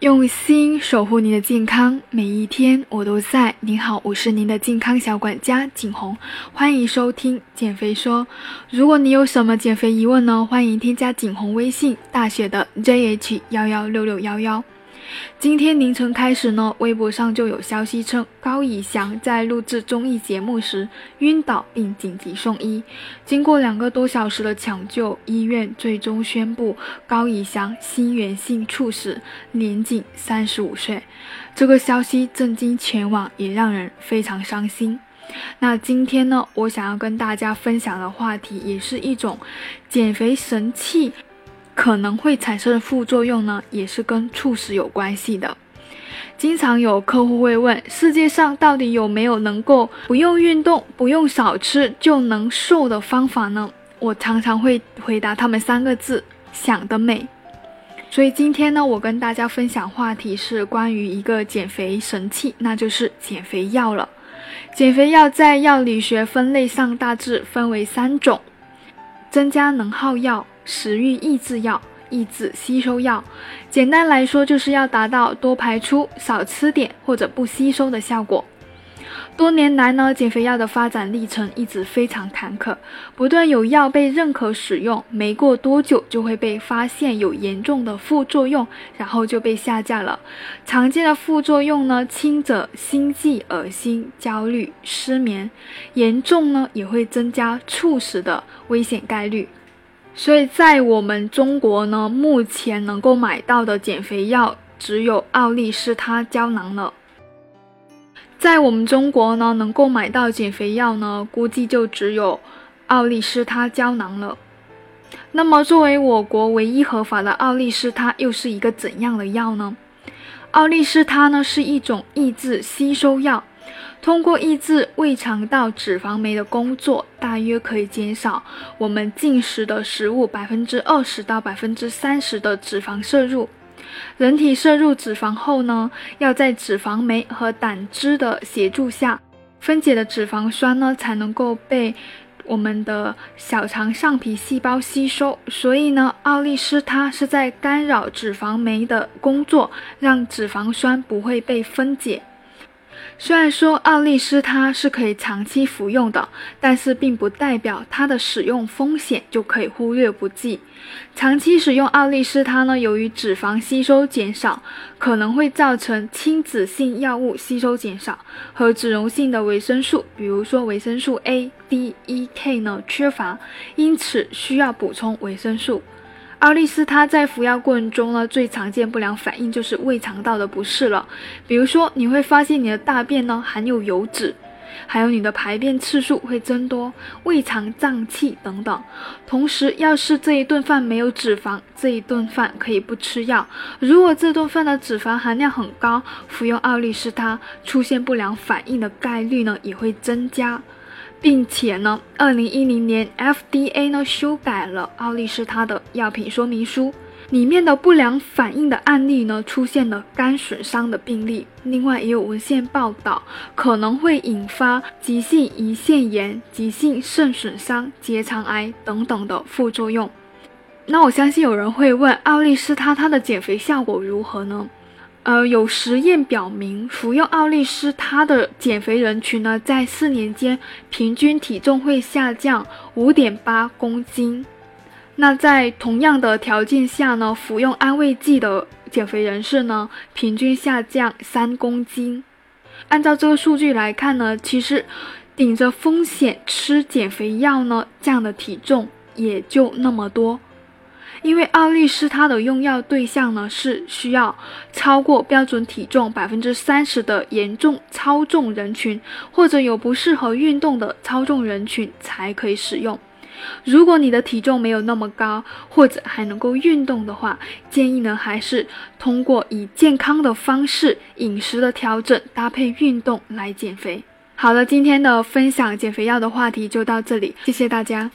用心守护您的健康，每一天我都在。您好，我是您的健康小管家景红，欢迎收听减肥说。如果你有什么减肥疑问呢，欢迎添加景红微信大写的 JH 幺幺六六幺幺。今天凌晨开始呢，微博上就有消息称，高以翔在录制综艺节目时晕倒并紧急送医。经过两个多小时的抢救，医院最终宣布高以翔心源性猝死，年仅三十五岁。这个消息震惊全网，也让人非常伤心。那今天呢，我想要跟大家分享的话题，也是一种减肥神器。可能会产生的副作用呢，也是跟猝死有关系的。经常有客户会问：世界上到底有没有能够不用运动、不用少吃就能瘦的方法呢？我常常会回答他们三个字：想得美。所以今天呢，我跟大家分享话题是关于一个减肥神器，那就是减肥药了。减肥药在药理学分类上大致分为三种：增加能耗药。食欲抑制药、抑制吸收药，简单来说就是要达到多排出、少吃点或者不吸收的效果。多年来呢，减肥药的发展历程一直非常坎坷，不断有药被认可使用，没过多久就会被发现有严重的副作用，然后就被下架了。常见的副作用呢，轻者心悸、恶心、焦虑、失眠，严重呢也会增加猝死的危险概率。所以在我们中国呢，目前能够买到的减肥药只有奥利司他胶囊了。在我们中国呢，能够买到减肥药呢，估计就只有奥利司他胶囊了。那么，作为我国唯一合法的奥利司他，又是一个怎样的药呢？奥利司他呢，是一种抑制吸收药。通过抑制胃肠道脂肪酶的工作，大约可以减少我们进食的食物百分之二十到百分之三十的脂肪摄入。人体摄入脂肪后呢，要在脂肪酶和胆汁的协助下，分解的脂肪酸呢才能够被我们的小肠上皮细胞吸收。所以呢，奥利司它是在干扰脂肪酶的工作，让脂肪酸不会被分解。虽然说奥利司他是可以长期服用的，但是并不代表它的使用风险就可以忽略不计。长期使用奥利司他呢，由于脂肪吸收减少，可能会造成亲脂性药物吸收减少和脂溶性的维生素，比如说维生素 A、D、E、K 呢缺乏，因此需要补充维生素。奥利司他在服药过程中呢，最常见不良反应就是胃肠道的不适了。比如说，你会发现你的大便呢含有油脂，还有你的排便次数会增多，胃肠胀气等等。同时，要是这一顿饭没有脂肪，这一顿饭可以不吃药。如果这顿饭的脂肪含量很高，服用奥利司他出现不良反应的概率呢也会增加。并且呢，二零一零年 FDA 呢修改了奥利司他的药品说明书，里面的不良反应的案例呢出现了肝损伤的病例，另外也有文献报道可能会引发急性胰腺炎、急性肾损伤、结肠癌等等的副作用。那我相信有人会问，奥利司他它的减肥效果如何呢？呃，有实验表明，服用奥利司他的减肥人群呢，在四年间平均体重会下降五点八公斤。那在同样的条件下呢，服用安慰剂的减肥人士呢，平均下降三公斤。按照这个数据来看呢，其实顶着风险吃减肥药呢，降的体重也就那么多。因为奥利司他的用药对象呢是需要超过标准体重百分之三十的严重超重人群，或者有不适合运动的超重人群才可以使用。如果你的体重没有那么高，或者还能够运动的话，建议呢还是通过以健康的方式、饮食的调整搭配运动来减肥。好了，今天的分享减肥药的话题就到这里，谢谢大家。